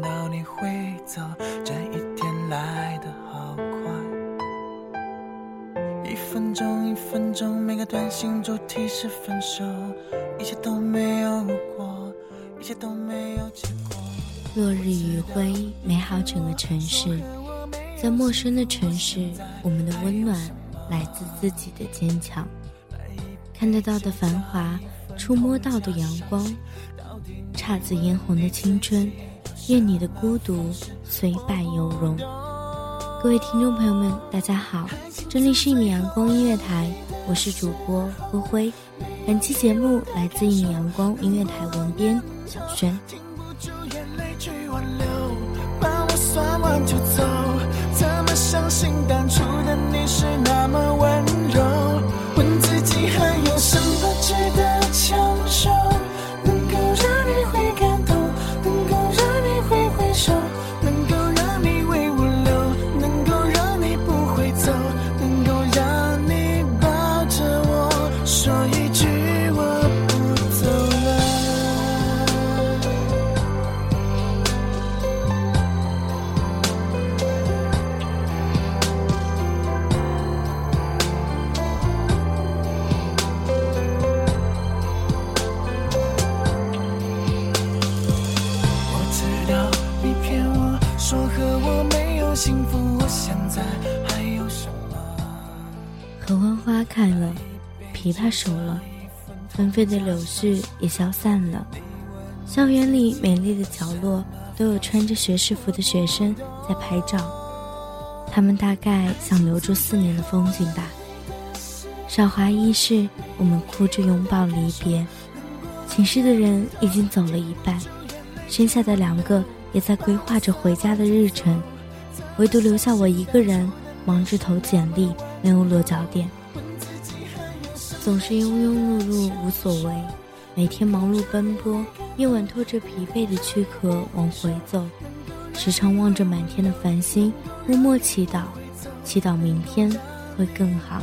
到你会走，这一天来得好快。一分钟一分钟，每个短信主题是分手，一切都没有过，一切都没有结果。落日余晖，美好整个城市。在陌生的城市，我们的温暖来自自己的坚强。看得到的繁华，触摸到的阳光。姹紫嫣红的青春，愿你的孤独虽败犹荣。各位听众朋友们，大家好，这里是一米阳光音乐台，我是主播灰灰。本期节目来自一米阳光音乐台文编小轩。怎么相信当初的你是那么温柔？琵琶熟了，纷飞的柳絮也消散了。校园里美丽的角落，都有穿着学士服的学生在拍照。他们大概想留住四年的风景吧。韶华易逝，我们哭着拥抱离别。寝室的人已经走了一半，剩下的两个也在规划着回家的日程，唯独留下我一个人，忙着投简历，没有落脚点。总是庸庸碌碌无所谓，每天忙碌奔波，夜晚拖着疲惫的躯壳往回走，时常望着满天的繁星，默默祈祷，祈祷明天会更好。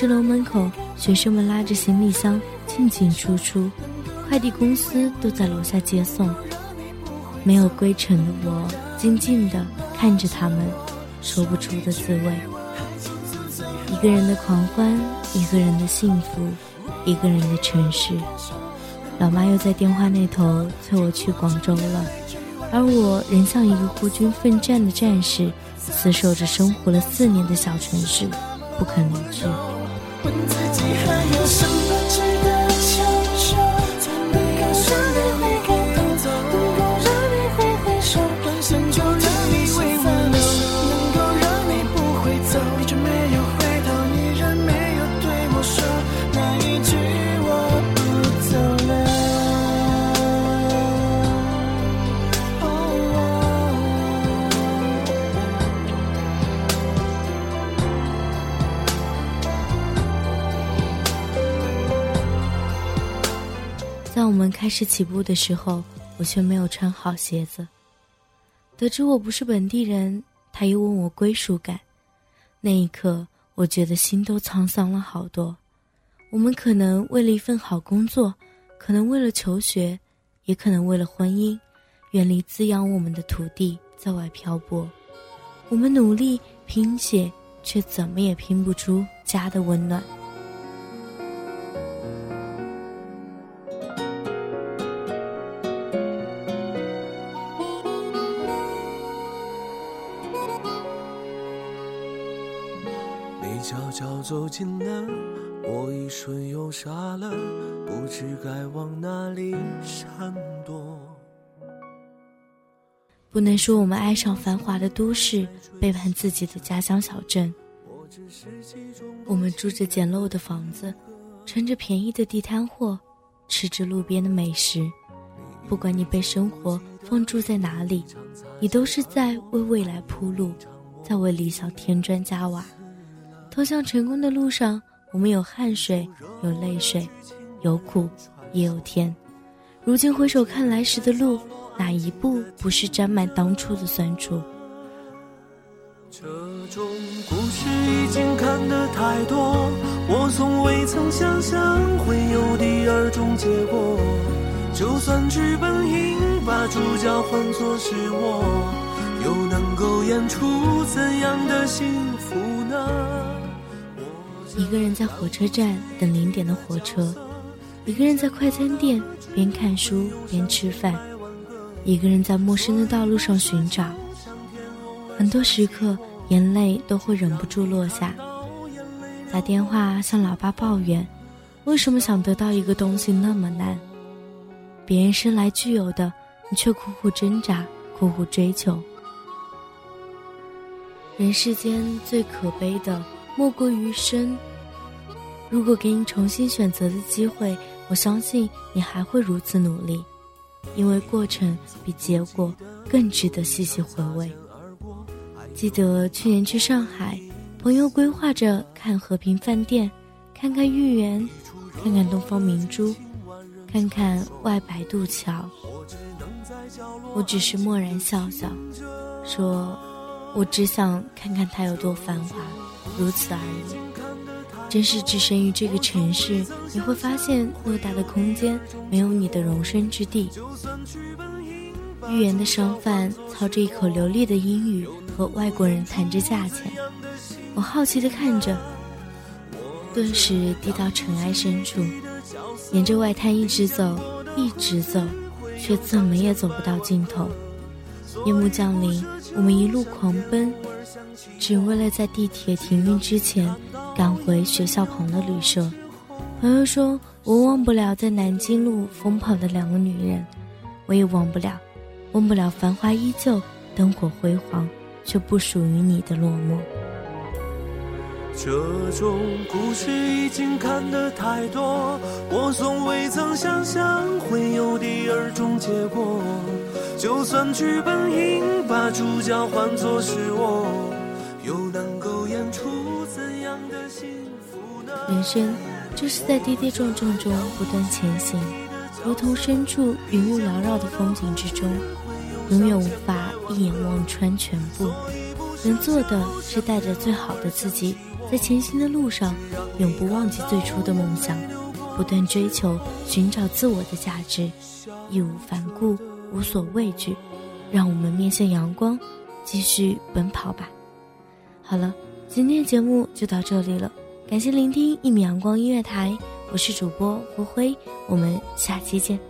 寝室楼门口，学生们拉着行李箱进进出出，快递公司都在楼下接送。没有归程的我，静静地看着他们，说不出的滋味。一个人的狂欢，一个人的幸福，一个人的城市。老妈又在电话那头催我去广州了，而我仍像一个孤军奋战的战士，死守着生活了四年的小城市，不肯离去。问自己还有什么在我们开始起步的时候，我却没有穿好鞋子。得知我不是本地人，他又问我归属感，那一刻，我觉得心都沧桑了好多。我们可能为了一份好工作，可能为了求学，也可能为了婚姻，远离滋养我们的土地，在外漂泊。我们努力拼写，却怎么也拼不出家的温暖。你悄悄走近了，我一瞬又傻了，不知该往哪里闪躲。不能说我们爱上繁华的都市，背叛自己的家乡小镇。我们住着简陋的房子，穿着便宜的地摊货，吃着路边的美食。不管你被生活放逐在哪里，你都是在为未来铺路，在为理想添砖加瓦。走向成功的路上，我们有汗水，有泪水，有苦，也有甜。如今回首看来时的路。哪一步不是沾满当初的酸楚？这种故事已经看得太多，我从未曾想象会有第二种结果。就算剧本应把主角换作是我，又能够演出怎样的幸福？一个人在火车站等零点的火车，一个人在快餐店边看书边吃饭。一个人在陌生的道路上寻找，很多时刻眼泪都会忍不住落下。打电话向老爸抱怨，为什么想得到一个东西那么难？别人生来具有的，你却苦苦挣扎、苦苦追求。人世间最可悲的，莫过于生。如果给你重新选择的机会，我相信你还会如此努力。因为过程比结果更值得细细回味。记得去年去上海，朋友规划着看和平饭店，看看豫园，看看东方明珠，看看外白渡桥。我只是默然笑笑，说：“我只想看看它有多繁华，如此而已。”真是置身于这个城市，你会发现偌大的空间没有你的容身之地。豫园的商贩操着一口流利的英语和外国人谈着价钱，我好奇地看着，顿时低到尘埃深处，沿着外滩一直走，一直走，却怎么也走不到尽头。夜幕降临，我们一路狂奔，只为了在地铁停运之前。赶回学校旁的旅社，朋友说：“我忘不了在南京路疯跑的两个女人，我也忘不了，忘不了繁华依旧、灯火辉煌，却不属于你的落寞。”这种故事已经看得太多，我从未曾想象会有第二种结果。就算剧本应把主角换作是我，又能够演出怎样的幸福呢？人生就是在跌跌撞撞中不断前行，如同身处云雾缭绕的风景之中，永远无法一眼望穿全部。能做的是带着最好的自己，在前行的路上，永不忘记最初的梦想，不断追求，寻找自我的价值，义无反顾，无所畏惧。让我们面向阳光，继续奔跑吧。好了。今天的节目就到这里了，感谢聆听一米阳光音乐台，我是主播胡辉，我们下期见。